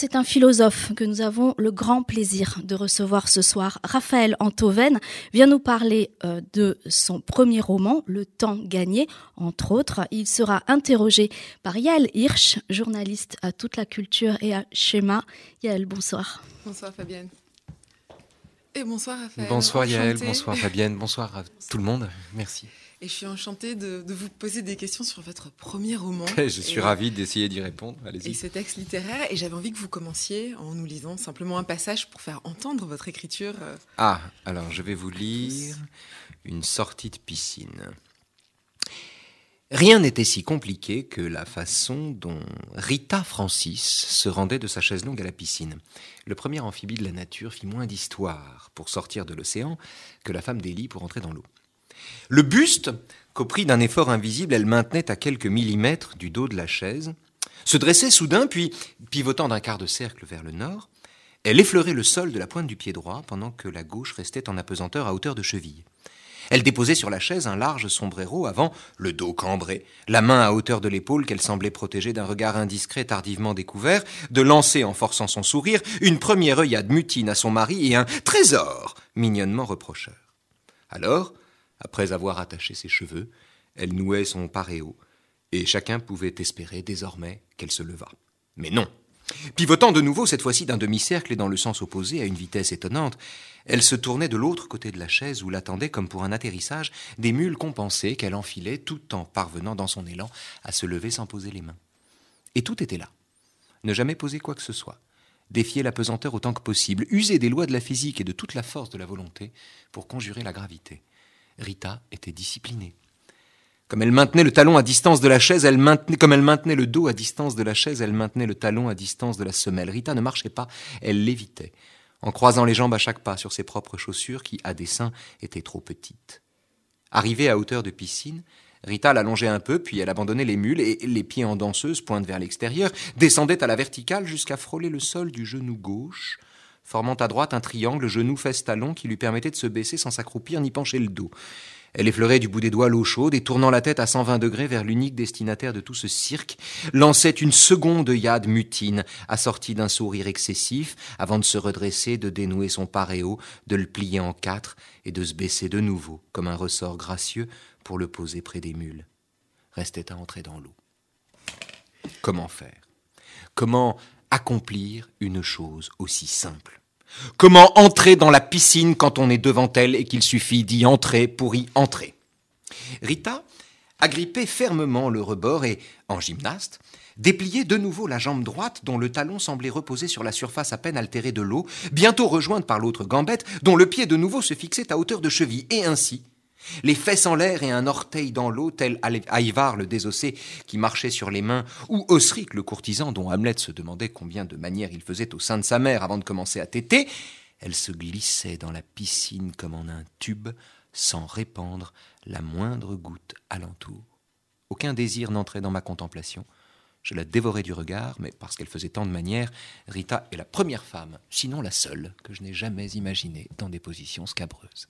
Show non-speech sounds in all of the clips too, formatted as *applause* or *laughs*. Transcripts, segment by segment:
c'est un philosophe que nous avons le grand plaisir de recevoir ce soir. Raphaël Antoven vient nous parler euh, de son premier roman, Le temps gagné, entre autres. Il sera interrogé par Yael Hirsch, journaliste à Toute la Culture et à Schéma. Yael, bonsoir. Bonsoir Fabienne. Et bonsoir Raphaël. Bonsoir Yael, bonsoir Fabienne, bonsoir à tout le monde. Merci. Et je suis enchantée de, vous poser des questions sur votre premier roman. *laughs* je suis ravie d'essayer d'y répondre. Et ce texte littéraire. Et j'avais envie que vous commenciez en nous lisant simplement un passage pour faire entendre votre écriture. Euh. Ah, alors je vais vous lire une sortie de piscine. Rien n'était si compliqué que la façon dont Rita Francis se rendait de sa chaise longue à la piscine. Le premier amphibie de la nature fit moins d'histoire pour sortir de l'océan que la femme d'Élie pour entrer dans l'eau. Le buste, qu'au prix d'un effort invisible, elle maintenait à quelques millimètres du dos de la chaise, se dressait soudain, puis, pivotant d'un quart de cercle vers le nord, elle effleurait le sol de la pointe du pied droit pendant que la gauche restait en apesanteur à hauteur de cheville. Elle déposait sur la chaise un large sombrero avant, le dos cambré, la main à hauteur de l'épaule qu'elle semblait protéger d'un regard indiscret tardivement découvert, de lancer en forçant son sourire une première œillade mutine à son mari et un trésor mignonnement reprocheur. Alors, après avoir attaché ses cheveux, elle nouait son paréo, et chacun pouvait espérer désormais qu'elle se levât. Mais non. Pivotant de nouveau, cette fois-ci d'un demi-cercle et dans le sens opposé à une vitesse étonnante, elle se tournait de l'autre côté de la chaise où l'attendaient comme pour un atterrissage des mules compensées qu'elle enfilait tout en parvenant dans son élan à se lever sans poser les mains. Et tout était là. Ne jamais poser quoi que ce soit. Défier la pesanteur autant que possible, user des lois de la physique et de toute la force de la volonté pour conjurer la gravité. Rita était disciplinée. Comme elle maintenait le talon à distance de la chaise, elle maintenait, comme elle maintenait le dos à distance de la chaise, elle maintenait le talon à distance de la semelle. Rita ne marchait pas, elle l'évitait, en croisant les jambes à chaque pas sur ses propres chaussures qui, à dessein, étaient trop petites. Arrivée à hauteur de piscine, Rita l'allongeait un peu, puis elle abandonnait les mules et, les pieds en danseuse, pointe vers l'extérieur, descendait à la verticale jusqu'à frôler le sol du genou gauche, formant à droite un triangle genou-fesse-talon qui lui permettait de se baisser sans s'accroupir ni pencher le dos. Elle effleurait du bout des doigts l'eau chaude et tournant la tête à 120 degrés vers l'unique destinataire de tout ce cirque, lançait une seconde yade mutine, assortie d'un sourire excessif, avant de se redresser, de dénouer son paréo, de le plier en quatre et de se baisser de nouveau, comme un ressort gracieux, pour le poser près des mules. Restait à entrer dans l'eau. Comment faire? Comment accomplir une chose aussi simple? Comment entrer dans la piscine quand on est devant elle et qu'il suffit d'y entrer pour y entrer? Rita agrippait fermement le rebord et, en gymnaste, dépliait de nouveau la jambe droite dont le talon semblait reposer sur la surface à peine altérée de l'eau, bientôt rejointe par l'autre gambette dont le pied de nouveau se fixait à hauteur de cheville, et ainsi, les fesses en l'air et un orteil dans l'eau, tel Aïvar le désossé qui marchait sur les mains, ou Osric le courtisan dont Hamlet se demandait combien de manières il faisait au sein de sa mère avant de commencer à téter, elle se glissait dans la piscine comme en un tube, sans répandre la moindre goutte alentour. Aucun désir n'entrait dans ma contemplation. Je la dévorais du regard, mais parce qu'elle faisait tant de manières, Rita est la première femme, sinon la seule, que je n'ai jamais imaginée dans des positions scabreuses.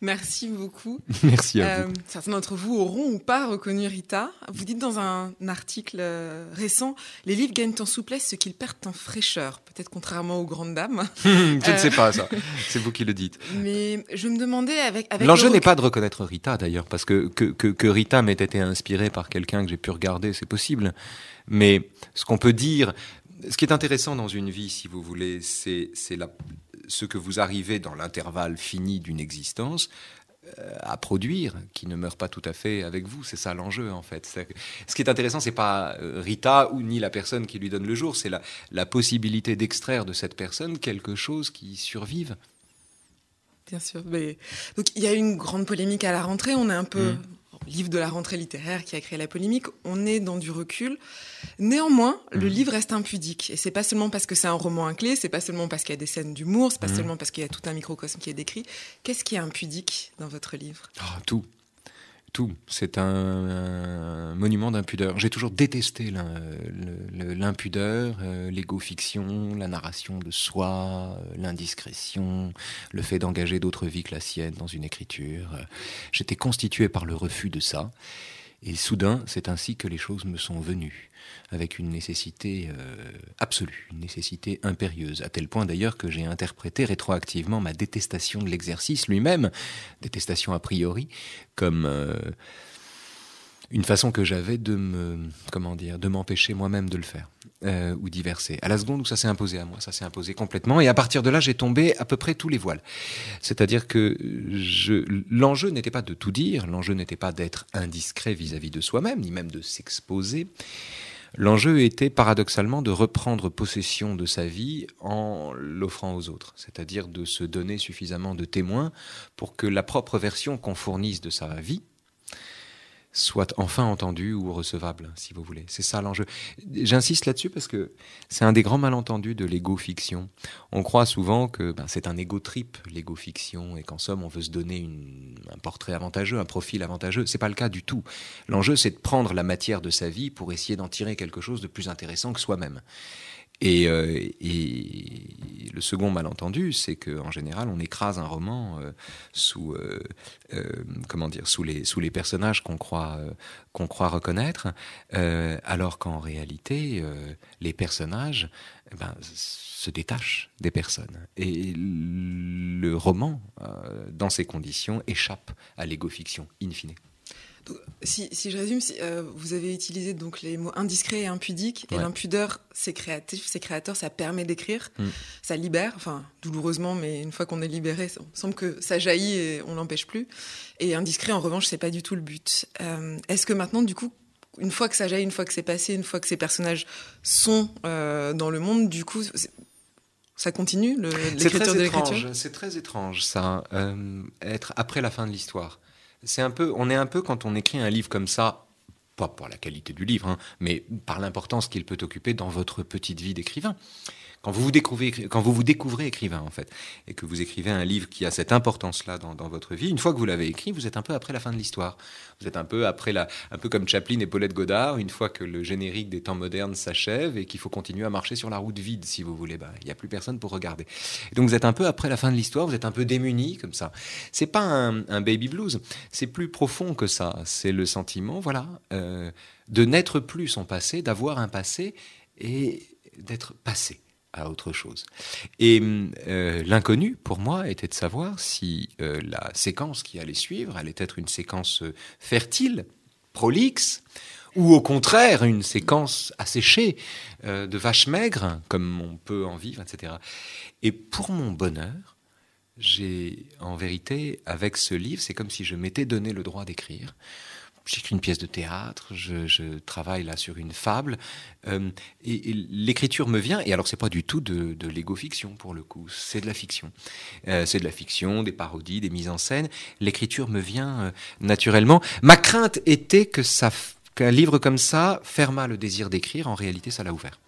Merci beaucoup. *laughs* Merci à vous. Euh, certains d'entre vous auront ou pas reconnu Rita. Vous dites dans un article euh, récent, les livres gagnent en souplesse ce qu'ils perdent en fraîcheur. Peut-être contrairement aux grandes dames. *laughs* je ne sais pas ça. *laughs* C'est vous qui le dites. Mais je me demandais avec. avec L'enjeu n'est pas de reconnaître Rita d'ailleurs, parce que que, que, que Rita m'ait été inspirée par quelqu'un que j'ai pu regarder, c'est possible. Mais ce qu'on peut dire, ce qui est intéressant dans une vie, si vous voulez, c'est la, ce que vous arrivez dans l'intervalle fini d'une existence euh, à produire, qui ne meurt pas tout à fait avec vous. C'est ça l'enjeu, en fait. Ce qui est intéressant, c'est pas euh, Rita ou ni la personne qui lui donne le jour, c'est la, la possibilité d'extraire de cette personne quelque chose qui survive. Bien sûr. Mais... Donc, il y a eu une grande polémique à la rentrée. On est un peu, mmh livre de la rentrée littéraire qui a créé la polémique, on est dans du recul. Néanmoins, le mmh. livre reste impudique. Et c'est pas seulement parce que c'est un roman à clé, c'est pas seulement parce qu'il y a des scènes d'humour, c'est pas mmh. seulement parce qu'il y a tout un microcosme qui est décrit. Qu'est-ce qui est impudique dans votre livre? Ah, Tout tout. C'est un, monument d'impudeur. J'ai toujours détesté l'impudeur, euh, l'égo-fiction, la narration de soi, euh, l'indiscrétion, le fait d'engager d'autres vies que la sienne dans une écriture. J'étais constitué par le refus de ça. Et soudain, c'est ainsi que les choses me sont venues, avec une nécessité euh, absolue, une nécessité impérieuse, à tel point d'ailleurs que j'ai interprété rétroactivement ma détestation de l'exercice lui-même, détestation a priori, comme... Euh, une façon que j'avais de me, comment de m'empêcher moi-même de le faire euh, ou d'y verser. À la seconde où ça s'est imposé à moi, ça s'est imposé complètement, et à partir de là, j'ai tombé à peu près tous les voiles. C'est-à-dire que je, l'enjeu n'était pas de tout dire, l'enjeu n'était pas d'être indiscret vis-à-vis de soi-même, ni même de s'exposer. L'enjeu était paradoxalement de reprendre possession de sa vie en l'offrant aux autres, c'est-à-dire de se donner suffisamment de témoins pour que la propre version qu'on fournisse de sa vie, soit enfin entendu ou recevable, si vous voulez. C'est ça l'enjeu. J'insiste là-dessus parce que c'est un des grands malentendus de l'ego-fiction. On croit souvent que ben, c'est un ego-trip, l'ego-fiction, et qu'en somme, on veut se donner un portrait avantageux, un profil avantageux. C'est pas le cas du tout. L'enjeu, c'est de prendre la matière de sa vie pour essayer d'en tirer quelque chose de plus intéressant que soi-même. Euh, et, le second malentendu, c'est qu'en général, on écrase un roman euh, sous, euh, comment dire, sous les, personnages qu'on croit, croit reconnaître, alors qu'en réalité, les personnages eh ben, se détachent des personnes. Et le roman, dans ces conditions, échappe à l'égo-fiction, in fine. Si, je résume, euh, vous avez utilisé donc les mots indiscret et impudique, et l'impudeur, c'est créatif, c'est créateur, ça permet d'écrire, mm. ça libère, enfin douloureusement, mais une fois qu'on est libéré, ça semble que ça jaillit et on l'empêche plus. Et indiscret, en revanche, c'est pas du tout le but. Euh, est-ce que maintenant, du coup, une fois que ça jaillit, une fois que c'est passé, une fois que ces personnages sont euh, dans le monde, du coup, ça continue l'écriture de l'écriture? C'est très étrange, ça, être après la fin de l'histoire c'est un peu, on est un peu quand on écrit un livre comme ça, pas pour la qualité du livre, hein, mais par l'importance qu'il peut occuper dans votre petite vie d'écrivain. Quand vous vous découvrez, quand vous vous découvrez écrivain, en fait, et que vous écrivez un livre qui a cette importance-là dans, votre vie, une fois que vous l'avez écrit, vous êtes un peu après la fin de l'histoire. Vous êtes un peu après la, un peu comme Chaplin et Paulette Godard, une fois que le générique des temps modernes s'achève et qu'il faut continuer à marcher sur la route vide, si vous voulez. Bah, il n'y a plus personne pour regarder. donc vous êtes un peu après la fin de l'histoire, vous êtes un peu démuni comme ça. C'est pas un, baby blues, c'est plus profond que ça. C'est le sentiment, voilà, euh, de n'être plus son passé, d'avoir un passé et d'être passé à autre chose. Et euh, l'inconnu, pour moi, était de savoir si euh, la séquence qui allait suivre allait être une séquence euh, fertile, prolixe, ou au contraire une séquence asséchée de vaches maigres, comme on peut en vivre, etc. Et pour mon bonheur, j'ai, en vérité, avec ce livre, c'est comme si je m'étais donné le droit d'écrire j'écris une pièce de théâtre, je, travaille là sur une fable, euh, et, l'écriture me vient. Et alors, c'est pas du tout de, de l'ego-fiction pour le coup, c'est de la fiction. Euh, c'est de la fiction, des parodies, des mises en scène. L'écriture me vient euh, naturellement. Ma crainte était que ça, qu'un livre comme ça fermât le désir d'écrire. En réalité, ça l'a ouvert.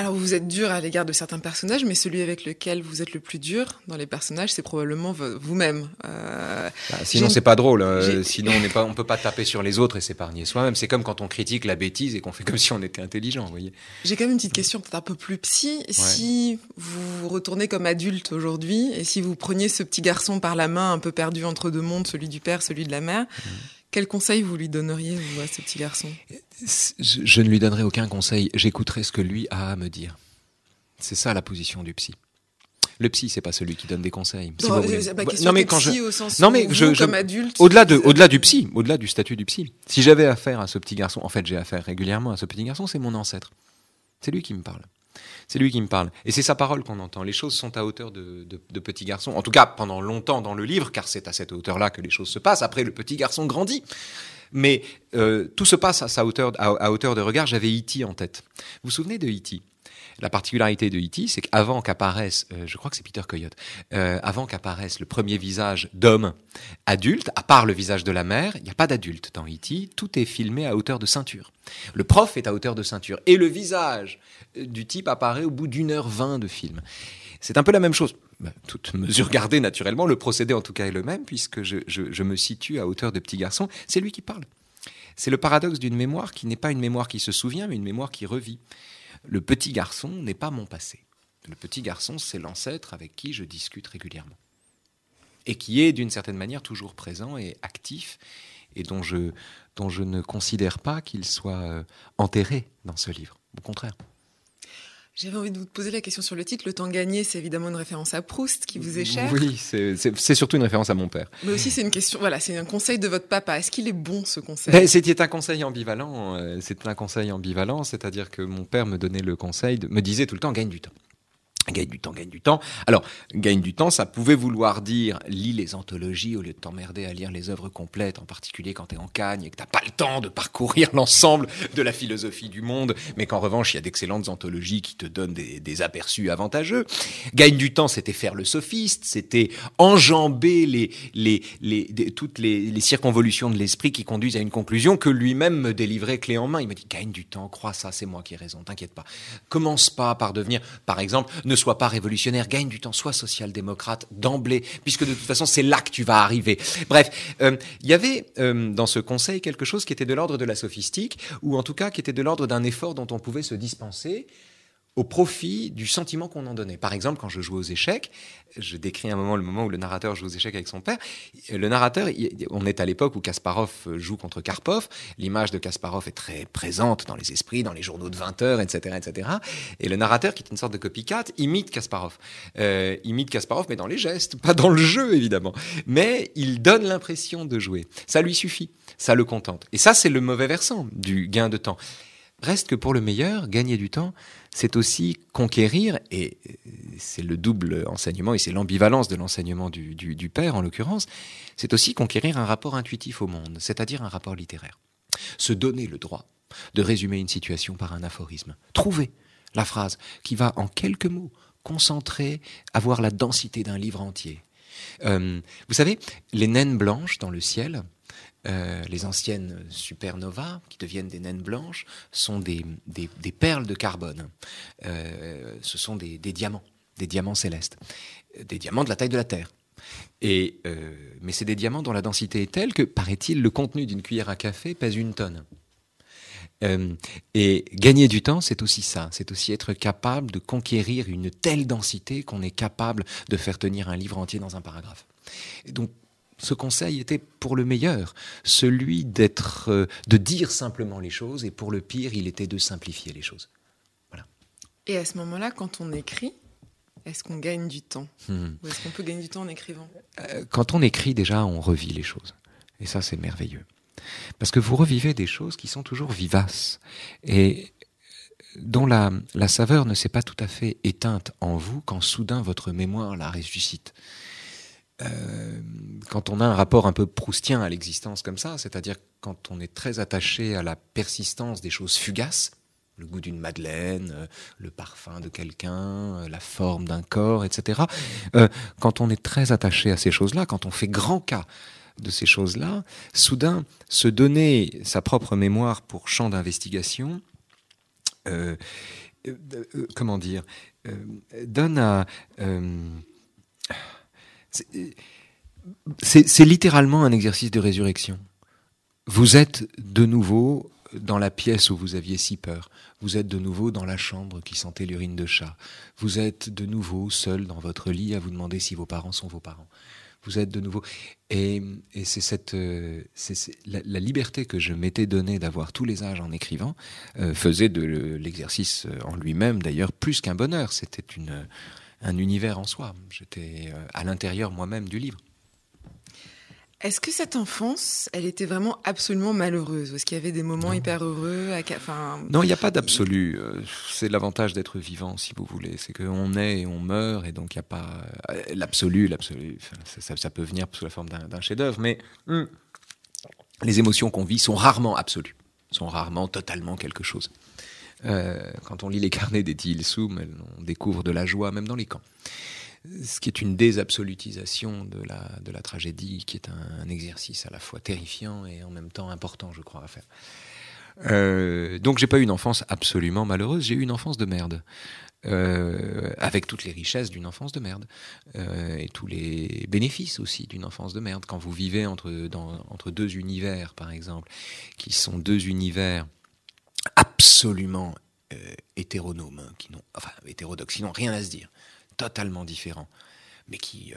Alors vous êtes dur à l'égard de certains personnages, mais celui avec lequel vous êtes le plus dur dans les personnages, c'est probablement vous-même. Euh, bah, sinon c'est pas drôle. Euh, sinon on n'est pas, on peut pas taper sur les autres et s'épargner soi-même. C'est comme quand on critique la bêtise et qu'on fait comme si on était intelligent, vous voyez. J'ai quand même une petite question peut-être un peu plus psy. Si vous retournez comme adulte aujourd'hui et si vous preniez ce petit garçon par la main un peu perdu entre deux mondes, celui du père, celui de la mère. Mmh. Quel conseil vous lui donneriez, vous, à ce petit garçon? Je, ne lui donnerai aucun conseil. J'écouterai ce que lui a à me dire. C'est ça la position du psy. Le psy, c'est pas celui qui donne des conseils. non, mais quand je, au sens non mais je, comme adulte, au-delà de, au-delà du psy, au-delà du statut du psy. Si j'avais affaire à ce petit garçon, en fait, j'ai affaire régulièrement à ce petit garçon, c'est mon ancêtre. C'est lui qui me parle. C'est lui qui me parle. Et c'est sa parole qu'on entend. Les choses sont à hauteur de, de, petit garçon. En tout cas, pendant longtemps dans le livre, car c'est à cette hauteur-là que les choses se passent. Après, le petit garçon grandit. Mais euh, tout se passe à, sa hauteur, à, hauteur de regard. J'avais E.T. en tête. Vous vous souvenez de E.T. La particularité de E.T., c'est qu'avant qu'apparaisse, euh, je crois que c'est Peter Coyote, euh, avant qu'apparaisse le premier visage d'homme adulte, à part le visage de la mère, il n'y a pas d'adulte dans E.T., tout est filmé à hauteur de ceinture. Le prof est à hauteur de ceinture, et le visage du type apparaît au bout d'une heure vingt de film. C'est un peu la même chose. Bah, toute mesure gardée, naturellement, le procédé en tout cas est le même, puisque je, je me situe à hauteur de petit garçon, c'est lui qui parle. C'est le paradoxe d'une mémoire qui n'est pas une mémoire qui se souvient, mais une mémoire qui revit. Le petit garçon n'est pas mon passé. Le petit garçon, c'est l'ancêtre avec qui je discute régulièrement. Et qui est d'une certaine manière toujours présent et actif et dont je, dont je ne considère pas qu'il soit euh, enterré dans ce livre. Au contraire. J'avais envie de vous poser la question sur le titre. Le temps gagné, c'est évidemment une référence à Proust qui vous est cher. Oui, c'est surtout une référence à mon père. Mais aussi, c'est une question, voilà, c'est un conseil de votre papa. Est-ce qu'il est bon ce conseil? Ben, C'était un conseil ambivalent. Euh, c'est un conseil ambivalent, c'est-à-dire que mon père me donnait le conseil, de, me disait tout le temps gagne du temps. Gagne du temps, gagne du temps. Alors, gagne du temps, ça pouvait vouloir dire lis les anthologies au lieu de t'emmerder à lire les œuvres complètes, en particulier quand tu es en cagne et que t'as pas le temps de parcourir *laughs* l'ensemble de la philosophie du monde, mais qu'en revanche, il y a d'excellentes anthologies qui te donnent des, aperçus avantageux. Gagne du temps, c'était faire le sophiste, c'était enjamber les, les, les, toutes les, les circonvolutions de l'esprit qui conduisent à une conclusion que lui-même me délivrait clé en main. Il me dit gagne du temps, crois ça, c'est moi qui ai raison, t'inquiète pas. Commence pas par devenir, par exemple, ne sois pas révolutionnaire, gagne du temps, sois social-démocrate d'emblée, puisque de toute façon, c'est là que tu vas arriver. Bref, euh, il y avait euh, dans ce conseil quelque chose qui était de l'ordre de la sophistique, ou en tout cas qui était de l'ordre d'un effort dont on pouvait se dispenser au profit du sentiment qu'on en donnait. Par exemple, quand je jouais aux échecs, je décris un moment le moment où le narrateur joue aux échecs avec son père. Le narrateur, on est à l'époque où Kasparov joue contre Karpov. L'image de Kasparov est très présente dans les esprits, dans les journaux de 20 heures, etc., etc. Et le narrateur, qui est une sorte de copycat, imite Kasparov. Euh, imite Kasparov, mais dans les gestes, *laughs* pas dans le jeu évidemment. Mais il donne l'impression de jouer. Ça lui suffit, ça le contente. Et ça, c'est le mauvais versant du gain de temps. Reste que pour le meilleur, gagner du temps, c'est aussi conquérir, et c'est le double enseignement, et c'est l'ambivalence de l'enseignement du, père en l'occurrence, c'est aussi conquérir un rapport intuitif au monde, c'est-à-dire un rapport littéraire. Se donner le droit de résumer une situation par un aphorisme. Trouver la phrase qui va en quelques mots concentrer, avoir la densité d'un livre entier. Euh, vous savez, les naines blanches dans le ciel, euh, les anciennes supernovas, qui deviennent des naines blanches, sont des, perles de carbone. Euh, ce sont des, diamants, des diamants célestes, des diamants de la taille de la Terre. Et, euh, mais c'est des diamants dont la densité est telle que, paraît-il, le contenu d'une cuillère à café pèse une tonne. et gagner du temps, c'est aussi ça, c'est aussi être capable de conquérir une telle densité qu'on est capable de faire tenir un livre entier dans un paragraphe. donc ce conseil était pour le meilleur, celui d'être, euh, de dire simplement les choses, et pour le pire, il était de simplifier les choses. Voilà. Et à ce moment-là, quand on écrit, est-ce qu'on gagne du temps? Hmm. Ou est-ce qu'on peut gagner du temps en écrivant? Euh, Quand on écrit, déjà, on revit les choses. Et ça, c'est merveilleux. Parce que vous revivez des choses qui sont toujours vivaces et dont la, la saveur ne s'est pas tout à fait éteinte en vous quand soudain votre mémoire la ressuscite. Euh, quand on a un rapport un peu proustien à l'existence comme ça, c'est-à-dire quand on est très attaché à la persistance des choses fugaces, le goût d'une madeleine, euh, le parfum de quelqu'un, euh, la forme d'un corps, etc. quand on est très attaché à ces choses-là, quand on fait grand cas de ces choses-là, soudain, se donner sa propre mémoire pour champ d'investigation, comment dire, donne à c'est littéralement un exercice de résurrection. Vous êtes de nouveau dans la pièce où vous aviez si peur. Vous êtes de nouveau dans la chambre qui sentait l'urine de chat. Vous êtes de nouveau seul dans votre lit à vous demander si vos parents sont vos parents. Vous êtes de nouveau. Et, c'est cette, euh, la, liberté que je m'étais donnée d'avoir tous les âges en écrivant euh, faisait de l'exercice en lui-même d'ailleurs plus qu'un bonheur. C'était une un univers en soi. J'étais euh, à l'intérieur moi-même du livre. Est-ce que cette enfance, elle était vraiment absolument malheureuse? Est-ce qu'il y avait des moments hyper heureux enfin... Non, il n'y a pas d'absolu. Euh, c'est l'avantage d'être vivant, si vous voulez. C'est qu'on est et on meurt, et donc il n'y a pas euh, l'absolu. L'absolu, ça, peut venir sous la forme d'un chef-d'œuvre, mais hmm, les émotions qu'on vit sont rarement absolues, sont rarement totalement quelque chose. Euh, quand on lit les carnets d'Eddie Ilsoum, on découvre de la joie même dans les camps. Ce qui est une désabsolutisation de la, tragédie, qui est un, exercice à la fois terrifiant et en même temps important, je crois, à faire. Euh, donc j'ai pas eu une enfance absolument malheureuse, j'ai eu une enfance de merde. Euh, avec toutes les richesses d'une enfance de merde euh, et tous les bénéfices aussi d'une enfance de merde. Quand vous vivez entre deux univers, par exemple, qui sont deux univers absolument euh, hétéronomes, hein, qui n'ont, enfin hétérodoxes, qui n'ont rien à se dire, totalement différents, mais qui,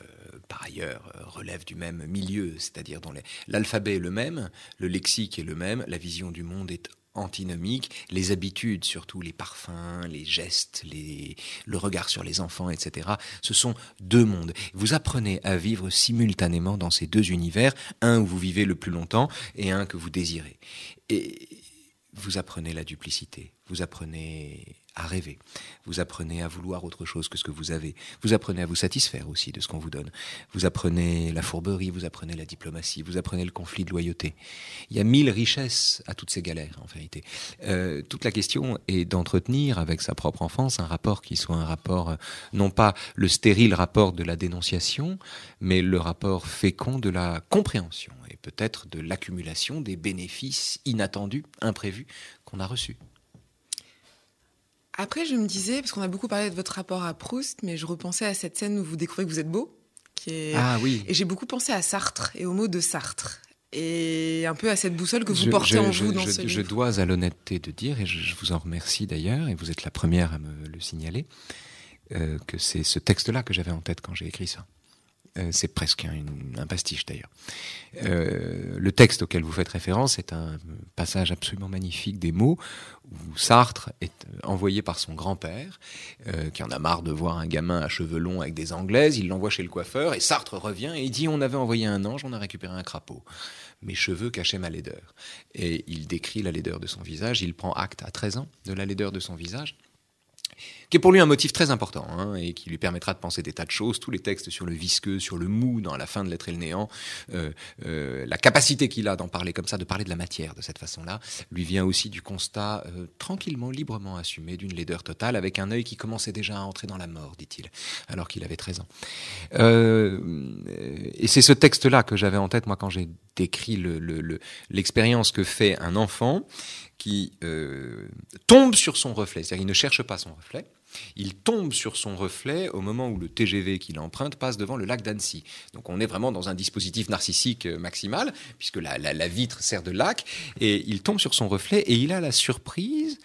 par ailleurs, relèvent du même milieu, c'est-à-dire dont l'alphabet est le même, le lexique est le même, la vision du monde est antinomique, les habitudes, surtout les parfums, les gestes, les, le regard sur les enfants, etc. Ce sont deux mondes. Vous apprenez à vivre simultanément dans ces deux univers, un où vous vivez le plus longtemps et un que vous désirez. Et vous apprenez la duplicité, vous apprenez à rêver. Vous apprenez à vouloir autre chose que ce que vous avez. Vous apprenez à vous satisfaire aussi de ce qu'on vous donne. Vous apprenez la fourberie, vous apprenez la diplomatie, vous apprenez le conflit de loyauté. Il y a mille richesses à toutes ces galères, en vérité. Euh, toute la question est d'entretenir avec sa propre enfance un rapport qui soit un rapport, euh, non pas le stérile rapport de la dénonciation, mais le rapport fécond de la compréhension peut-être de l'accumulation des bénéfices inattendus, imprévus qu'on a reçus. Après, je me disais, parce qu'on a beaucoup parlé de votre rapport à Proust, mais je repensais à cette scène où vous découvrez que vous êtes beau. Qui est... Ah oui. Et j'ai beaucoup pensé à Sartre et au mot de Sartre. Et un peu à cette boussole que vous portez en vous dans je, ce livre. Je dois à l'honnêteté de dire, et je, vous en remercie d'ailleurs, et vous êtes la première à me le signaler, euh, que c'est ce texte-là que j'avais en tête quand j'ai écrit ça. Euh, c'est presque un, pastiche d'ailleurs. Euh, le texte auquel vous faites référence est un passage absolument magnifique des mots où Sartre est envoyé par son grand-père, euh, qui en a marre de voir un gamin à cheveux longs avec des anglaises, il l'envoie chez le coiffeur et Sartre revient et il dit on avait envoyé un ange, on a récupéré un crapaud. Mes cheveux cachaient ma laideur. Et il décrit la laideur de son visage, il prend acte à 13 ans de la laideur de son visage qui est pour lui un motif très important hein, et qui lui permettra de penser des tas de choses, tous les textes sur le visqueux, sur le mou dans la fin de l'être et le néant, euh, euh, la capacité qu'il a d'en parler comme ça, de parler de la matière de cette façon-là, lui vient aussi du constat euh, tranquillement, librement assumé d'une laideur totale, avec un œil qui commençait déjà à entrer dans la mort, dit-il, alors qu'il avait 13 ans. et c'est ce texte-là que j'avais en tête, moi, quand j'ai décrit l'expérience le, que fait un enfant qui tombe sur son reflet. C'est-à-dire qu'il ne cherche pas son reflet. Il tombe sur son reflet au moment où le TGV qu'il emprunte passe devant le lac d'Annecy. Donc on est vraiment dans un dispositif narcissique euh, maximal, puisque la, la, vitre sert de lac, et il tombe sur son reflet et il a la surprise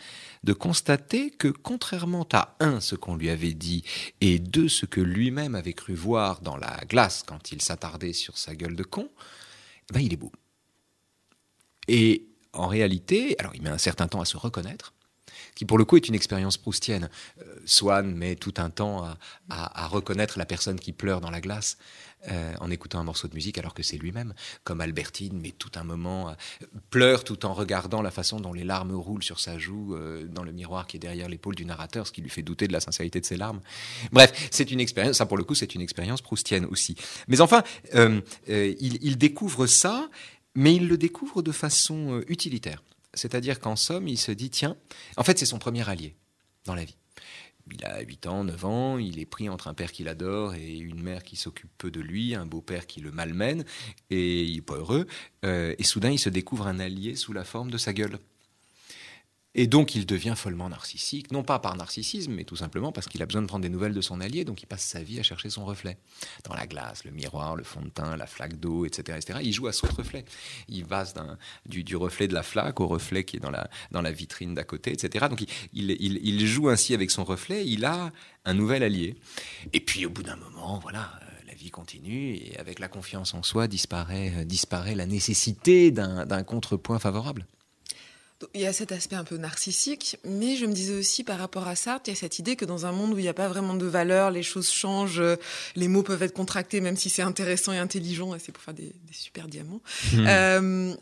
de constater que contrairement à un, ce qu'on lui avait dit, et deux, ce que lui-même avait cru voir dans la glace quand il s'attardait sur sa gueule de con, ben il est beau. Et en réalité, alors il met un certain temps à se reconnaître, qui pour le coup est une expérience proustienne. Euh, Swann met tout un temps à, reconnaître la personne qui pleure dans la glace euh, en écoutant un morceau de musique alors que c'est lui-même, comme Albertine met tout un moment, pleure tout en regardant la façon dont les larmes roulent sur sa joue euh, dans le miroir qui est derrière l'épaule du narrateur, ce qui lui fait douter de la sincérité de ses larmes. Bref, c'est une expérience, ça pour le coup c'est une expérience proustienne aussi. Mais enfin, il découvre ça mais il le découvre de façon euh, utilitaire. C'est-à-dire qu'en somme, il se dit, tiens, en fait, c'est son premier allié dans la vie. Il a 8 ans, 9 ans, il est pris entre un père qu'il adore et une mère qui s'occupe peu de lui, un beau-père qui le malmène, et il n'est pas heureux. Euh, et soudain, il se découvre un allié sous la forme de sa gueule. Et donc il devient follement narcissique, non pas par narcissisme, mais tout simplement parce qu'il a besoin de prendre des nouvelles de son allié, donc il passe sa vie à chercher son reflet. Dans la glace, le miroir, le fond de teint, la flaque d'eau, etc., etc. Il joue à son reflet. Il passe du, du, reflet de la flaque au reflet qui est dans la, vitrine d'à côté, etc. Donc il, joue ainsi avec son reflet, il a un nouvel allié. Et puis au bout d'un moment, voilà, euh, la vie continue et avec la confiance en soi disparaît, euh, disparaît la nécessité d'un contrepoint favorable. Il y a cet aspect un peu narcissique, mais je me disais aussi par rapport à ça, il y a cette idée que dans un monde où il n'y a pas vraiment de valeur, les choses changent, les mots peuvent être contractés, même si c'est intéressant et intelligent, et c'est pour faire des, super diamants. Mmh. Euh,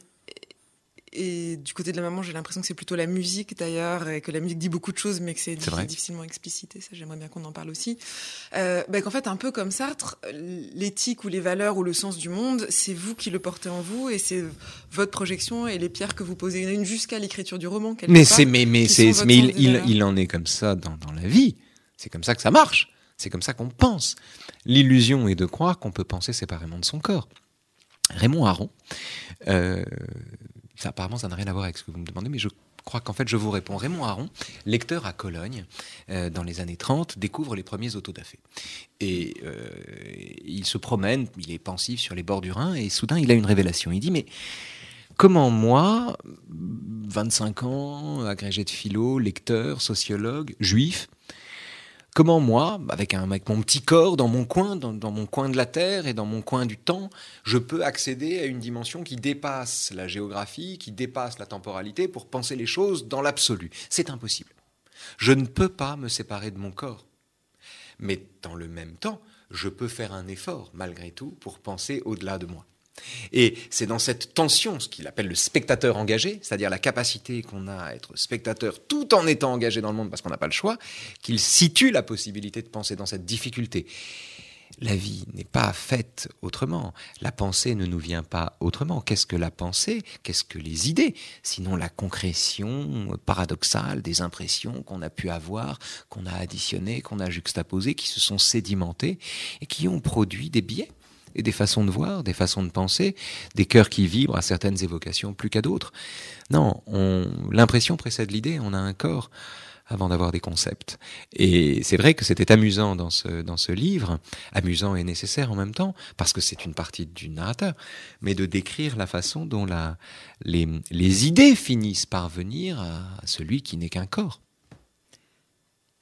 et du côté de la maman, j'ai l'impression que c'est plutôt la musique d'ailleurs, et que la musique dit beaucoup de choses, mais que c'est difficilement explicité. Ça, j'aimerais bien qu'on en parle aussi. Euh, bah, qu'en fait, un peu comme Sartre, l'éthique ou les valeurs ou le sens du monde, c'est vous qui le portez en vous, et c'est votre projection et les pierres que vous posez. une jusqu'à l'écriture du roman. Mais c'est, mais, mais c'est, mais il, il, en est comme ça dans, dans la vie. C'est comme ça que ça marche. C'est comme ça qu'on pense. L'illusion est de croire qu'on peut penser séparément de son corps. Raymond Aron, euh, apparemment, ça n'a rien à voir avec ce que vous me demandez, mais je crois qu'en fait, je vous réponds. Raymond Aron, lecteur à Cologne, euh, dans les années 30, découvre les premiers autodafés. Et euh, il se promène, il est pensif sur les bords du Rhin, et soudain, il a une révélation. Il dit, mais comment moi, 25 ans, agrégé de philo, lecteur, sociologue, juif, Comment moi, avec, mon petit corps, dans mon coin, dans, dans, mon coin de la Terre et dans mon coin du temps, je peux accéder à une dimension qui dépasse la géographie, qui dépasse la temporalité pour penser les choses dans l'absolu C'est impossible. Je ne peux pas me séparer de mon corps. Mais dans le même temps, je peux faire un effort, malgré tout, pour penser au-delà de moi. Et c'est dans cette tension, ce qu'il appelle le spectateur engagé, c'est-à-dire la capacité qu'on a à être spectateur tout en étant engagé dans le monde parce qu'on n'a pas le choix, qu'il situe la possibilité de penser dans cette difficulté. La vie n'est pas faite autrement. La pensée ne nous vient pas autrement. Qu'est-ce que la pensée? Qu'est-ce que les idées? Sinon la concrétion paradoxale des impressions qu'on a pu avoir, qu'on a additionnées, qu'on a juxtaposées, qui se sont sédimentées et qui ont produit des biais et des façons de voir, des façons de penser, des cœurs qui vibrent à certaines évocations plus qu'à d'autres. Non, l'impression précède l'idée, on a un corps avant d'avoir des concepts. Et c'est vrai que c'était amusant dans ce, dans ce livre, amusant et nécessaire en même temps, parce que c'est une partie du narrateur, mais de décrire la façon dont la, les, les idées finissent par venir à celui qui n'est qu'un corps.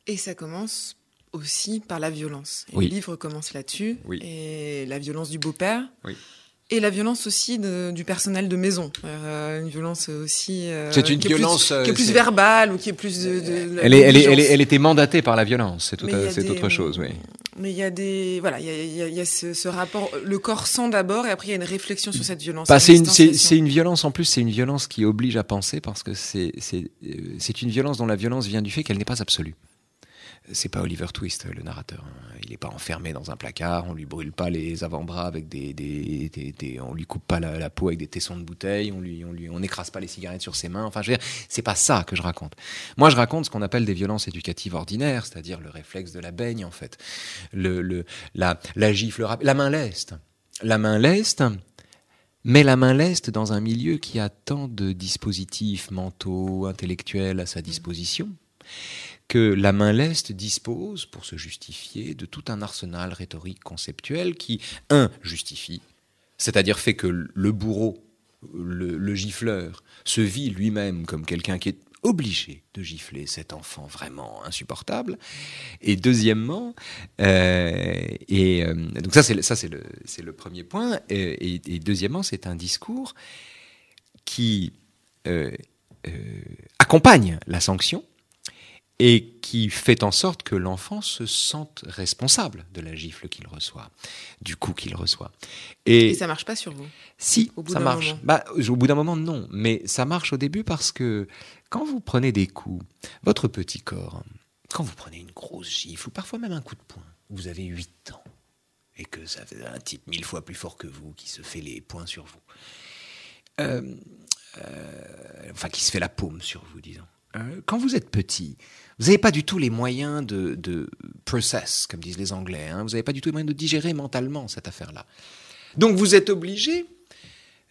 Et ça commence aussi par la violence. Le livre commence là-dessus. Et la violence du beau-père. Et la violence aussi du personnel de maison. Euh, une violence aussi. Euh, c'est une qui violence. Est plus, qui est plus verbale ou qui est plus de. elle, est, elle, est, elle, était mandatée par la violence, c'est, c'est autre chose, oui. Mais il y a des. Voilà, il y a, y a ce, ce, rapport. Le corps sent d'abord et après il y a une réflexion sur cette violence. Bah, c'est, une, c'est, c'est une violence en plus, c'est une violence qui oblige à penser parce que c'est, c'est, euh, c'est une violence dont la violence vient du fait qu'elle n'est pas absolue c'est pas Oliver Twist, le narrateur. Hein. Il n'est pas enfermé dans un placard, on lui brûle pas les avant-bras avec des, des, des, on lui coupe pas la, peau avec des tessons de bouteille, on lui, on lui, on n'écrase pas les cigarettes sur ses mains. Enfin, je veux dire, c'est pas ça que je raconte. Moi, je raconte ce qu'on appelle des violences éducatives ordinaires, c'est-à-dire le réflexe de la baigne, en fait, le, le la, la gifle, la main leste, la main leste. Mais la main leste dans un milieu qui a tant de dispositifs mentaux, intellectuels à sa disposition que la main leste dispose, pour se justifier, de tout un arsenal rhétorique conceptuel qui, un, justifie, c'est-à-dire fait que le bourreau, le, gifleur, se vit lui-même comme quelqu'un qui est obligé de gifler cet enfant vraiment insupportable. Et deuxièmement, euh, et euh, donc ça c'est le premier point. Et, deuxièmement, c'est un discours qui euh, accompagne la sanction et qui fait en sorte que l'enfant se sente responsable de la gifle qu'il reçoit, du coup qu'il reçoit. Et, et, ça marche pas sur vous Si, ça marche. Bah, au bout d'un moment, non. Mais ça marche au début parce que quand vous prenez des coups, votre petit corps, quand vous prenez une grosse gifle ou parfois même un coup de poing, vous avez 8 ans et que ça fait un type mille fois plus fort que vous qui se fait les poings sur vous. Euh, euh, enfin, qui se fait la paume sur vous, disons. Euh, quand vous êtes petit, vous n'avez pas du tout les moyens de, process, comme disent les Anglais. Hein. Vous n'avez pas du tout les moyens de digérer mentalement cette affaire-là. Donc vous êtes obligé,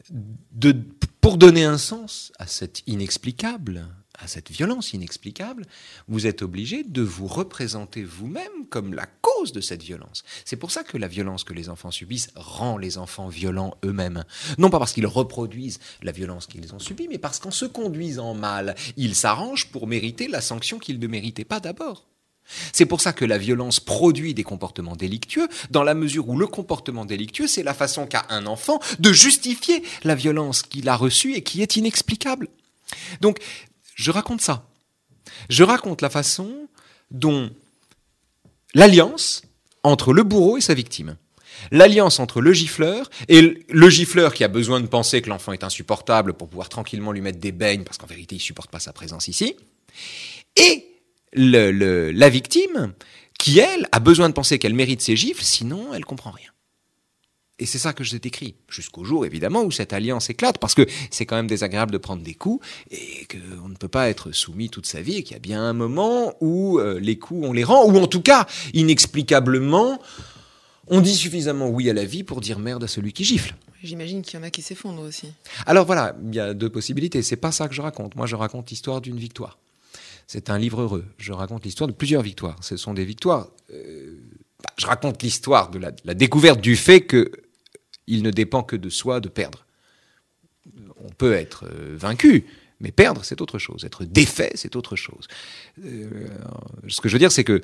de, pour donner un sens à cet inexplicable, à cette violence inexplicable, vous êtes obligé de vous représenter vous-même comme la cause de cette violence. C'est pour ça que la violence que les enfants subissent rend les enfants violents eux-mêmes. Non pas parce qu'ils reproduisent la violence qu'ils ont subie, mais parce qu'en se conduisant mal, ils s'arrangent pour mériter la sanction qu'ils ne méritaient pas d'abord. C'est pour ça que la violence produit des comportements délictueux, dans la mesure où le comportement délictueux, c'est la façon qu'a un enfant de justifier la violence qu'il a reçue et qui est inexplicable. Donc, je raconte ça. Je raconte la façon dont l'alliance entre le bourreau et sa victime, l'alliance entre le gifleur et le gifleur qui a besoin de penser que l'enfant est insupportable pour pouvoir tranquillement lui mettre des beignes parce qu'en vérité il supporte pas sa présence ici, et la victime qui elle a besoin de penser qu'elle mérite ses gifles sinon elle comprend rien. Et c'est ça que je décris, jusqu'au jour évidemment où cette alliance éclate, parce que c'est quand même désagréable de prendre des coups, et qu'on ne peut pas être soumis toute sa vie, et qu'il y a bien un moment où euh, les coups, on les rend, ou en tout cas, inexplicablement, on dit suffisamment oui à la vie pour dire merde à celui qui gifle. J'imagine qu'il y en a qui s'effondrent aussi. Alors voilà, il y a deux possibilités. C'est pas ça que je raconte. Moi, je raconte l'histoire d'une victoire. C'est un livre heureux. Je raconte l'histoire de plusieurs victoires. Ce sont des victoires. Euh, bah, je raconte l'histoire de la, découverte du fait que il ne dépend que de soi de perdre. On peut être euh, vaincu, mais perdre, c'est autre chose. Être défait, c'est autre chose. Euh, ce que je veux dire, c'est que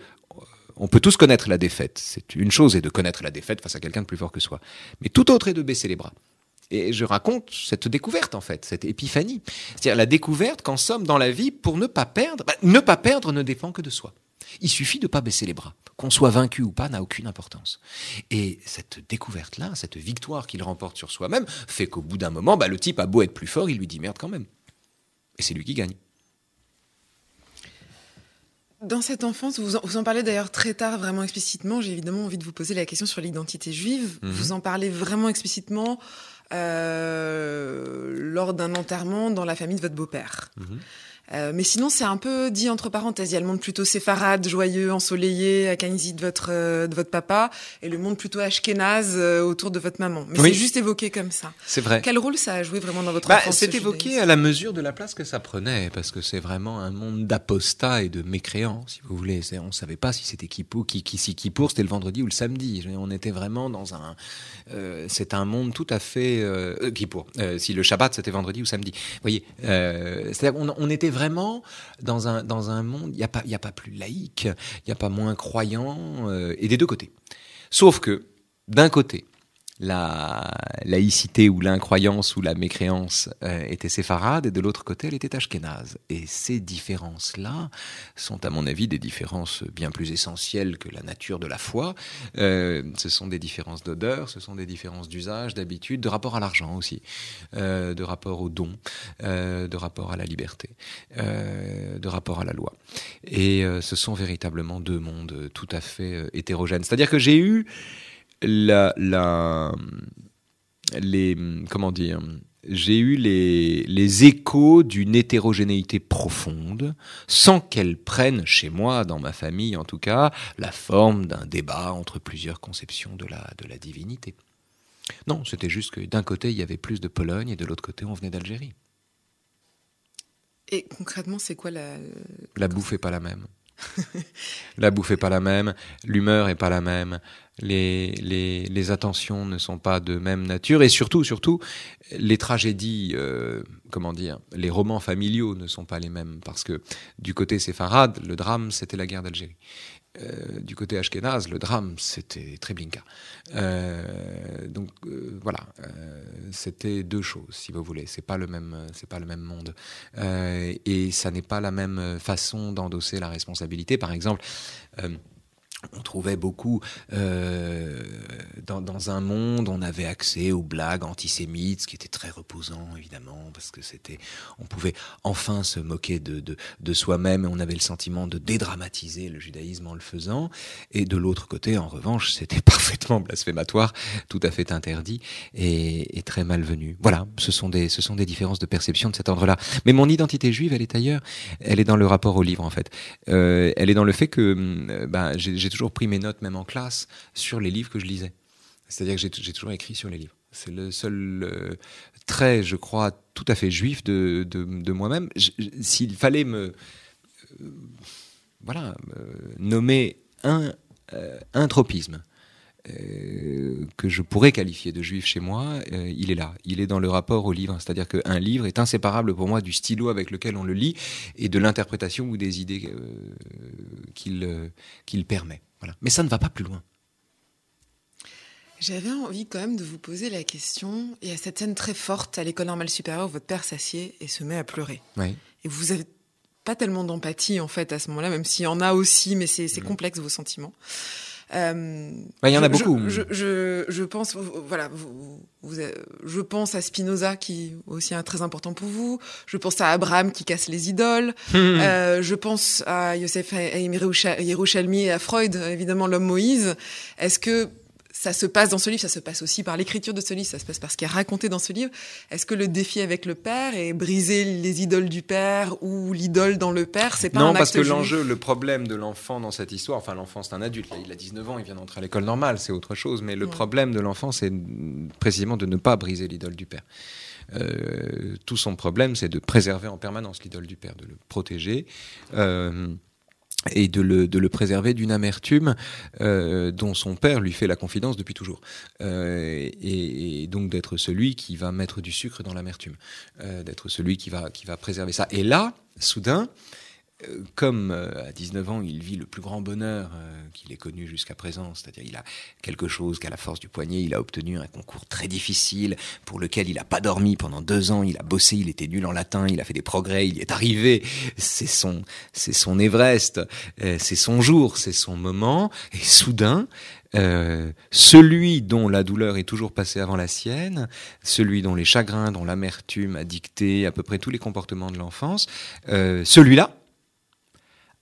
on peut tous connaître la défaite. C'est une chose et de connaître la défaite face à quelqu'un de plus fort que soi. Mais tout autre est de baisser les bras. Et je raconte cette découverte, en fait, cette épiphanie. C'est-à-dire la découverte qu'en somme, dans la vie, pour ne pas perdre, bah, ne pas perdre ne dépend que de soi. Il suffit de ne pas baisser les bras. Qu'on soit vaincu ou pas n'a aucune importance. Et cette découverte-là, cette victoire qu'il remporte sur soi-même, fait qu'au bout d'un moment, bah, le type a beau être plus fort, il lui dit merde quand même. Et c'est lui qui gagne. Dans cette enfance, vous en, parlez d'ailleurs très tard, vraiment explicitement. J'ai évidemment envie de vous poser la question sur l'identité juive. Mhm. Vous en parlez vraiment explicitement euh, lors d'un enterrement dans la famille de votre beau-père. Mhm. Euh, mais sinon, c'est un peu dit entre parenthèses. Il y a le monde plutôt séfarade, joyeux, ensoleillé, à de votre, euh, de votre papa, et le monde plutôt ashkénaze euh, autour de votre maman. Mais c'est juste évoqué comme ça. C'est vrai. Quel rôle ça a joué vraiment dans votre bah, enfance C'est évoqué à la mesure de la place que ça prenait, parce que c'est vraiment un monde d'apostats et de mécréants, si vous voulez. On ne savait pas si c'était Kippour, qui, qui, si Kippour, c'était le vendredi ou le samedi. On était vraiment dans un... c'est un monde tout à fait... Kippour. si le Shabbat, c'était vendredi ou samedi. Vous voyez, c'est-à-dire qu'on on était vraiment un, dans un monde, il n'y a, pas, a pas plus laïque, il n'y a pas moins croyant, euh, et des deux côtés. Sauf que, d'un côté, la laïcité ou l'incroyance ou la mécréance euh, était séfarade et de l'autre côté elle était ashkénaze. Et ces différences-là sont à mon avis des différences bien plus essentielles que la nature de la foi. Euh, ce sont des différences d'odeur, ce sont des différences d'usage, d'habitude, de rapport à l'argent aussi, euh, de rapport au don, de rapport à la liberté, de rapport à la loi. Et ce sont véritablement deux mondes tout à fait hétérogènes. C'est-à-dire que j'ai eu la, la, les, comment dire, j'ai eu les, les échos d'une hétérogénéité profonde, sans qu'elle prenne, chez moi, dans ma famille en tout cas, la forme d'un débat entre plusieurs conceptions de la, de la divinité. Non, c'était juste que d'un côté, il y avait plus de Pologne et de l'autre côté, on venait d'Algérie. Et concrètement, c'est quoi la... La bouffe n'est pas la même. La bouffe n'est pas la même, l'humeur n'est pas la même, les, les, les, attentions ne sont pas de même nature, et surtout, surtout, les tragédies, euh, comment dire, les romans familiaux ne sont pas les mêmes, parce que du côté séfarade, le drame, c'était la guerre d'Algérie. Euh, du côté ashkénaze, le drame, c'était Treblinka. Euh, donc euh, voilà, c'était deux choses, si vous voulez. C'est pas le même, c'est pas le même monde, et ça n'est pas la même façon d'endosser la responsabilité. Par exemple on trouvait beaucoup euh, dans, un monde, on avait accès aux blagues antisémites, ce qui était très reposant évidemment, parce que c'était, on pouvait enfin se moquer de, de, soi-même et on avait le sentiment de dédramatiser le judaïsme en le faisant. Et de l'autre côté, en revanche, c'était *laughs* parfaitement blasphématoire, tout à fait interdit et, très malvenu. Voilà, ce sont des, ce sont des différences de perception de cet ordre-là. Mais mon identité juive, elle est ailleurs. Elle est dans le rapport au livre en fait. Euh, elle est dans le fait que ben, j'ai j'ai toujours pris mes notes, même en classe, sur les livres que je lisais. C'est-à-dire que j'ai toujours écrit sur les livres. C'est le seul euh, trait, je crois, tout à fait juif de, de, moi-même. S'il fallait me, euh, voilà, nommer un, euh, un tropisme que je pourrais qualifier de juif chez moi, il est là. Il est dans le rapport au livre. C'est-à-dire qu'un livre est inséparable pour moi du stylo avec lequel on le lit et de l'interprétation ou des idées qu'il qu'il permet. Mais ça ne va pas plus loin. J'avais envie quand même de vous poser la question. Il y a cette scène très forte à l'école normale supérieure où votre père s'assied et se met à pleurer. Oui. Et vous avez pas tellement d'empathie en fait à ce moment-là, même s'il y en a aussi, mais c'est mm. complexe vos sentiments. Euh, il y en a beaucoup. Je, je, je, pense, voilà, vous, vous, je pense à Spinoza qui est aussi un très important pour vous. Je pense à Abraham qui casse les idoles. *laughs* euh, je pense à Yosef Yerushalmi et à Freud, évidemment l'homme Moïse. Est-ce que ça se passe dans ce livre, ça se passe aussi par l'écriture de ce livre, ça se passe par ce qui est raconté dans ce livre. Est-ce que le défi avec le père est briser les idoles du père ou l'idole dans le père? C'est pas non, un parce que l'enjeu, le problème de l'enfant dans cette histoire, enfin l'enfant c'est un adulte, il a 19 ans, il vient d'entrer à l'école normale, c'est autre chose, mais le problème de l'enfant c'est précisément de ne pas briser l'idole du père. Euh, tout son problème c'est de préserver en permanence l'idole du père, de le protéger. Euh, et de le, de le préserver d'une amertume euh, dont son père lui fait la confidence depuis toujours. Euh, et, donc d'être celui qui va mettre du sucre dans l'amertume, euh, d'être celui qui va, qui va préserver ça. Et là, soudain, comme à 19 ans, il vit le plus grand bonheur qu'il ait connu jusqu'à présent, c'est-à-dire il a quelque chose qu'à la force du poignet, il a obtenu un concours très difficile pour lequel il n'a pas dormi pendant deux ans, il a bossé, il était nul en latin, il a fait des progrès, il y est arrivé, c'est son, c'est son Everest, c'est son jour, c'est son moment, et soudain, euh, celui dont la douleur est toujours passée avant la sienne, celui dont les chagrins, dont l'amertume a dicté à peu près tous les comportements de l'enfance, euh, celui-là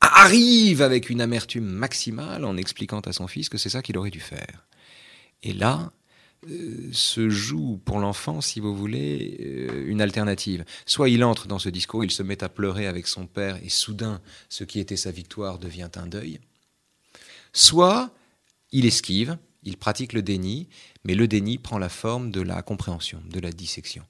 arrive avec une amertume maximale en expliquant à son fils que c'est ça qu'il aurait dû faire. Et là, euh, se joue pour l'enfant, si vous voulez, une alternative. Soit il entre dans ce discours, il se met à pleurer avec son père, et soudain, ce qui était sa victoire devient un deuil. Soit il esquive, il pratique le déni, mais le déni prend la forme de la compréhension, de la dissection.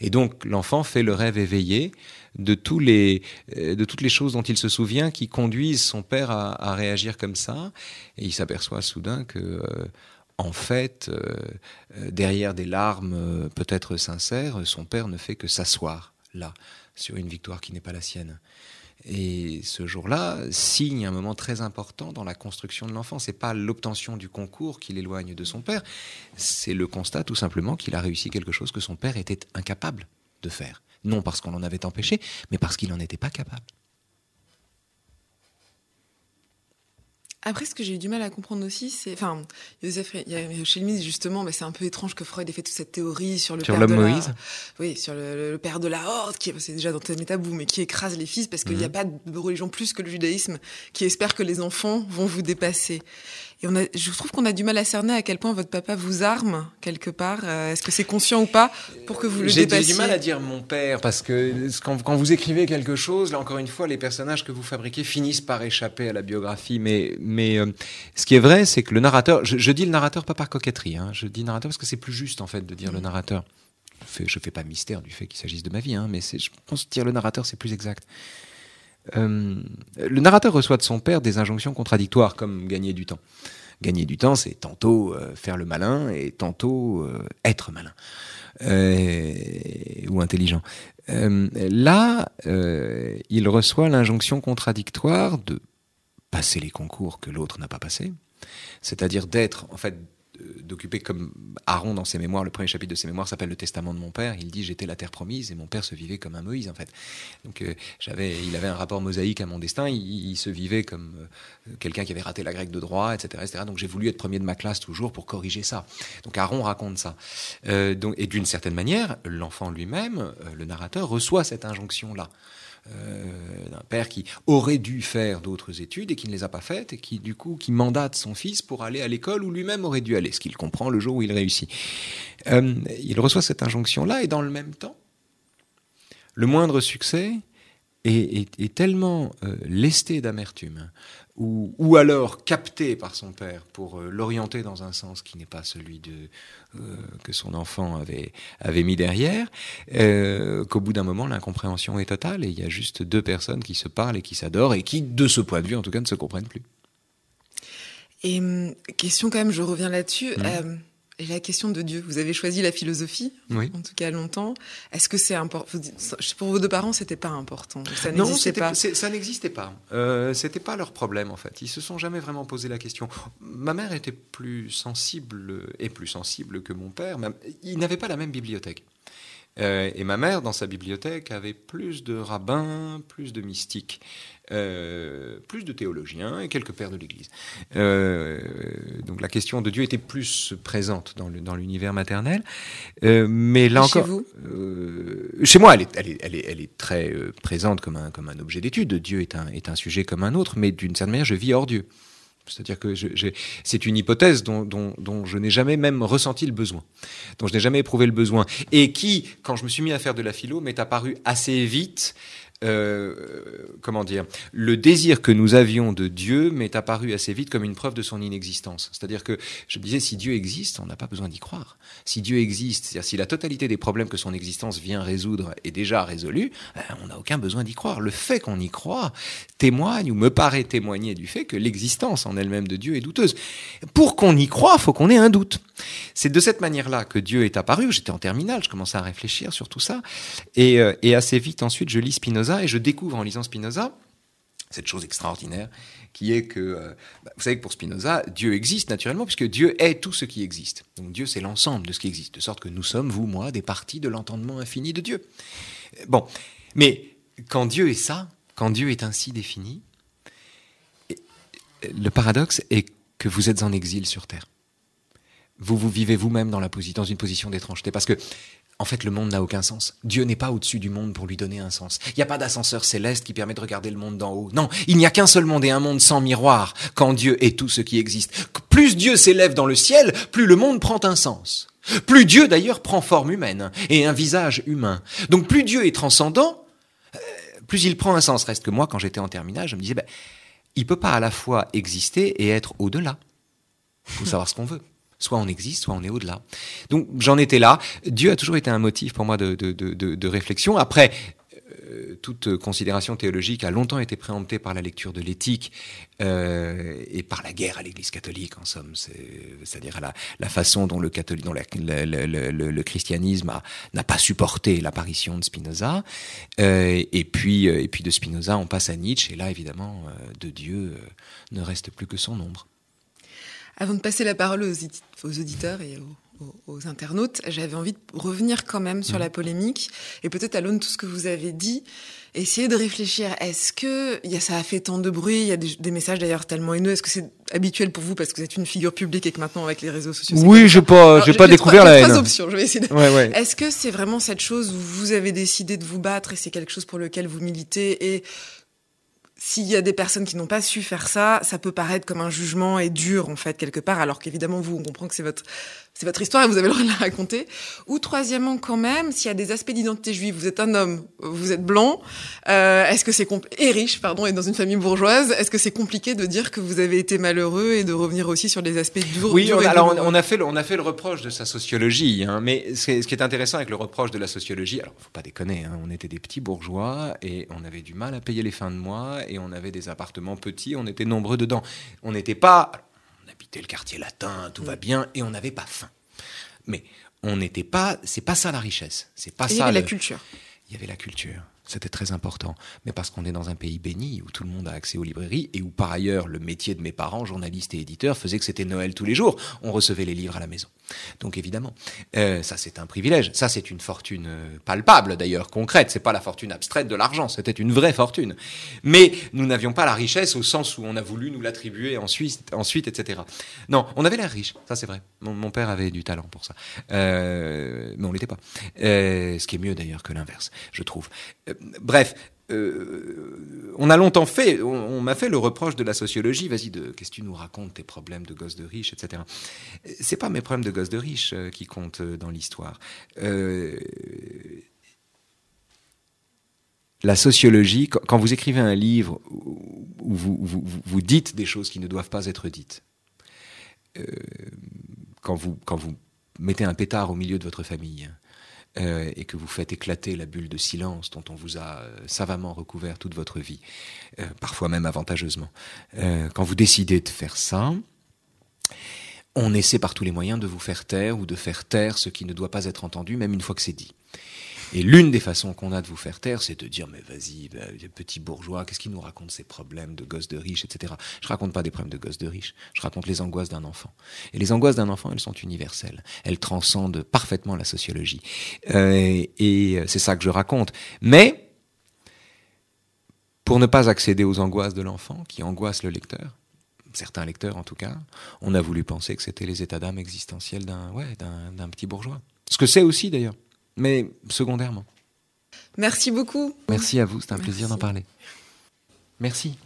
Et donc l'enfant fait le rêve éveillé de, tous les, euh, de toutes les choses dont il se souvient qui conduisent son père à, réagir comme ça, et il s'aperçoit soudain que, euh, en fait, euh, derrière des larmes peut-être sincères, son père ne fait que s'asseoir là, sur une victoire qui n'est pas la sienne. Et ce jour-là signe un moment très important dans la construction de l'enfant. C'est pas l'obtention du concours qui l'éloigne de son père, c'est le constat tout simplement qu'il a réussi quelque chose que son père était incapable de faire. Non parce qu'on l'en avait empêché, mais parce qu'il n'en était pas capable. Après, ce que j'ai eu du mal à comprendre aussi, c'est, enfin, Joseph, Lemys, justement, mais c'est un peu étrange que Freud ait fait toute cette théorie sur le sur père de Moïse. La, oui, sur le, père de la horde, qui c'est déjà dans tes tabou, mais qui écrase les fils parce qu'il n'y a mhm. pas de religion plus que le judaïsme qui espère que les enfants vont vous dépasser. Et on a, je trouve qu'on a du mal à cerner à quel point votre papa vous arme quelque part. Euh, est-ce que c'est conscient ou pas pour que vous le dépassiez J'ai du mal à dire mon père parce que quand, quand, vous écrivez quelque chose, là encore une fois, les personnages que vous fabriquez finissent par échapper à la biographie. Mais, mais euh, ce qui est vrai, c'est que le narrateur, je, dis le narrateur pas par coquetterie, hein, je dis narrateur parce que c'est plus juste en fait de dire le narrateur. Je fais, fais pas mystère du fait qu'il s'agisse de ma vie, hein, mais je pense que dire le narrateur c'est plus exact. Euh, le narrateur reçoit de son père des injonctions contradictoires comme gagner du temps. Gagner du temps, c'est tantôt euh, faire le malin et tantôt euh, être malin ou intelligent. là, il reçoit l'injonction contradictoire de passer les concours que l'autre n'a pas passés, c'est-à-dire d'être en fait d'occuper comme Aaron dans ses mémoires, le premier chapitre de ses mémoires s'appelle le testament de mon père. Il dit j'étais la terre promise et mon père se vivait comme un Moïse en fait. Donc euh, j'avais, il avait un rapport mosaïque à mon destin. Il, se vivait comme euh, quelqu'un qui avait raté la grecque de droit, etc., etc. Donc j'ai voulu être premier de ma classe toujours pour corriger ça. Donc Aaron raconte ça. Euh, donc, et d'une certaine manière, l'enfant lui-même, le narrateur, reçoit cette injonction là. Euh, d'un père qui aurait dû faire d'autres études et qui ne les a pas faites et qui du coup qui mandate son fils pour aller à l'école où lui-même aurait dû aller, ce qu'il comprend le jour où il réussit. Euh, il reçoit cette injonction-là et dans le même temps, le moindre succès est, tellement euh, lesté d'amertume, ou, alors capté par son père pour euh, l'orienter dans un sens qui n'est pas celui de, euh, que son enfant avait, avait mis derrière, qu'au bout d'un moment, l'incompréhension est totale et il y a juste deux personnes qui se parlent et qui s'adorent et qui, de ce point de vue, en tout cas, ne se comprennent plus. Et hum, question quand même, je reviens là-dessus. Mmh. Et la question de Dieu, vous avez choisi la philosophie, en tout cas longtemps. Est-ce que c'est important Pour vos deux parents, c'était pas important. Ça n'existait pas. Ça n'existait pas. Euh, c'était pas leur problème en fait. Ils se sont jamais vraiment posé la question. Ma mère était plus sensible et plus sensible que mon père. Il n'avait pas la même bibliothèque. Euh, et ma mère, dans sa bibliothèque, avait plus de rabbins, plus de mystiques. Euh, plus de théologiens et quelques pères de l'Église. Euh, donc la question de Dieu était plus présente dans l'univers maternel. Euh, mais là encore, chez vous Chez moi, elle est, elle est, elle est, elle est très présente comme un, comme un objet d'étude. Dieu est un, est un sujet comme un autre, mais d'une certaine manière, je vis hors Dieu. C'est-à-dire que c'est une hypothèse dont, dont, dont je n'ai jamais même ressenti le besoin, dont je n'ai jamais éprouvé le besoin, et qui, quand je me suis mis à faire de la philo, m'est apparu assez vite euh, comment dire, le désir que nous avions de Dieu m'est apparu assez vite comme une preuve de son inexistence. C'est-à-dire que je me disais, si Dieu existe, on n'a pas besoin d'y croire. Si Dieu existe, c'est-à-dire si la totalité des problèmes que son existence vient résoudre est déjà résolue, ben, on n'a aucun besoin d'y croire. Le fait qu'on y croit témoigne ou me paraît témoigner du fait que l'existence en elle-même de Dieu est douteuse. Pour qu'on y croit, faut qu'on ait un doute. C'est de cette manière-là que Dieu est apparu. J'étais en terminale, je commençais à réfléchir sur tout ça. Et, euh, et assez vite ensuite, je lis Spinoza et je découvre en lisant Spinoza cette chose extraordinaire qui est que, euh, bah, vous savez que pour Spinoza, Dieu existe naturellement puisque Dieu est tout ce qui existe. Donc Dieu, c'est l'ensemble de ce qui existe, de sorte que nous sommes, vous, moi, des parties de l'entendement infini de Dieu. Bon, mais quand Dieu est ça, quand Dieu est ainsi défini, le paradoxe est que vous êtes en exil sur Terre. Vous vous vivez vous-même dans, dans une position d'étrangeté parce que en fait, le monde n'a aucun sens. Dieu n'est pas au-dessus du monde pour lui donner un sens. Il n'y a pas d'ascenseur céleste qui permet de regarder le monde d'en haut. Non, il n'y a qu'un seul monde et un monde sans miroir quand Dieu est tout ce qui existe. Plus Dieu s'élève dans le ciel, plus le monde prend un sens. Plus Dieu d'ailleurs prend forme humaine et un visage humain. Donc plus Dieu est transcendant, euh, plus il prend un sens. Reste que moi, quand j'étais en terminale, je me disais, ben, il peut pas à la fois exister et être au-delà. Il faut savoir ce qu'on veut. Soit on existe, soit on est au-delà. Donc j'en étais là. Dieu a toujours été un motif pour moi de, réflexion. Après, euh, toute considération théologique a longtemps été préemptée par la lecture de l'éthique euh, et par la guerre à l'Église catholique, en somme. C'est-à-dire la, façon dont le, le, christianisme n'a pas supporté l'apparition de Spinoza. Euh, et, puis, et puis de Spinoza, on passe à Nietzsche. Et là, évidemment, de Dieu ne reste plus que son ombre. Avant de passer la parole aux, aux auditeurs et aux aux, internautes, j'avais envie de revenir quand même sur mm. la polémique et peut-être à l'aune de tout ce que vous avez dit, essayer de réfléchir. Est-ce que y a, ça a fait tant de bruit Il y a des, messages d'ailleurs tellement haineux. Est-ce que c'est habituel pour vous parce que vous êtes une figure publique et que maintenant avec les réseaux sociaux Oui, je pas, j'ai pas découvert la haine. options. Je vais essayer. De... Ouais, ouais. Est-ce que c'est vraiment cette chose où vous avez décidé de vous battre et c'est quelque chose pour lequel vous militez et s'il y a des personnes qui n'ont pas su faire ça, ça peut paraître comme un jugement et dur en fait quelque part, alors qu'évidemment vous, on comprend que c'est votre c'est votre histoire et vous avez le droit de la raconter. Ou troisièmement, quand même, s'il y a des aspects d'identité juive, vous êtes un homme, vous êtes blanc, euh, est-ce que c'est et riche, pardon, et dans une famille bourgeoise, est-ce que c'est compliqué de dire que vous avez été malheureux et de revenir aussi sur les aspects durs Oui, alors on, a fait le, on a fait le reproche de sa sociologie, hein, mais ce, qui est intéressant avec le reproche de la sociologie, alors faut pas déconner, hein, on était des petits bourgeois et on avait du mal à payer les fins de mois et on avait des appartements petits, on était nombreux dedans. On n'était pas habitait le quartier latin, tout va bien, et on n'avait pas faim. Mais on n'était pas, c'est pas ça la richesse, c'est pas ça. Il y avait la culture. Il y avait la culture. C'était très important. Mais parce qu'on est dans un pays béni où tout le monde a accès aux librairies et où par ailleurs le métier de mes parents, journalistes et éditeurs, faisait que c'était Noël tous les jours. On recevait les livres à la maison. Donc évidemment, euh, ça c'est un privilège. Ça c'est une fortune euh, palpable d'ailleurs, concrète. C'est pas la fortune abstraite de l'argent. C'était une vraie fortune. Mais nous n'avions pas la richesse au sens où on a voulu nous l'attribuer ensuite, ensuite, etc. Non, on avait l'air riche. Ça c'est vrai. Mon, père avait du talent pour ça. Euh, mais on l'était pas. Ce qui est mieux d'ailleurs que l'inverse, je trouve. Bref, euh, on a longtemps fait, on, m'a fait le reproche de la sociologie, vas-y, qu'est-ce que tu nous racontes, tes problèmes de gosse de riche, etc. C'est pas mes problèmes de gosse de riche euh, qui comptent dans l'histoire. la sociologie, quand vous écrivez un livre où vous, dites des choses qui ne doivent pas être dites, quand, vous, quand vous mettez un pétard au milieu de votre famille, euh, et que vous faites éclater la bulle de silence dont on vous a euh, savamment recouvert toute votre vie, euh, parfois même avantageusement. quand vous décidez de faire ça, on essaie par tous les moyens de vous faire taire ou de faire taire ce qui ne doit pas être entendu, même une fois que c'est dit. Et l'une des façons qu'on a de vous faire taire, c'est de dire mais vas-y, bah, petit bourgeois, qu'est-ce qu'il nous raconte ces problèmes de gosses de riches, etc. Je raconte pas des problèmes de gosses de riches, je raconte les angoisses d'un enfant. Et les angoisses d'un enfant, elles sont universelles, elles transcendent parfaitement la sociologie. Euh, et c'est ça que je raconte. Mais pour ne pas accéder aux angoisses de l'enfant, qui angoissent le lecteur, certains lecteurs en tout cas, on a voulu penser que c'était les états d'âme existentiels d'un ouais, d'un petit bourgeois. Ce que c'est aussi d'ailleurs mais secondairement. Merci beaucoup. Merci à vous, c'est un plaisir d'en parler. Merci.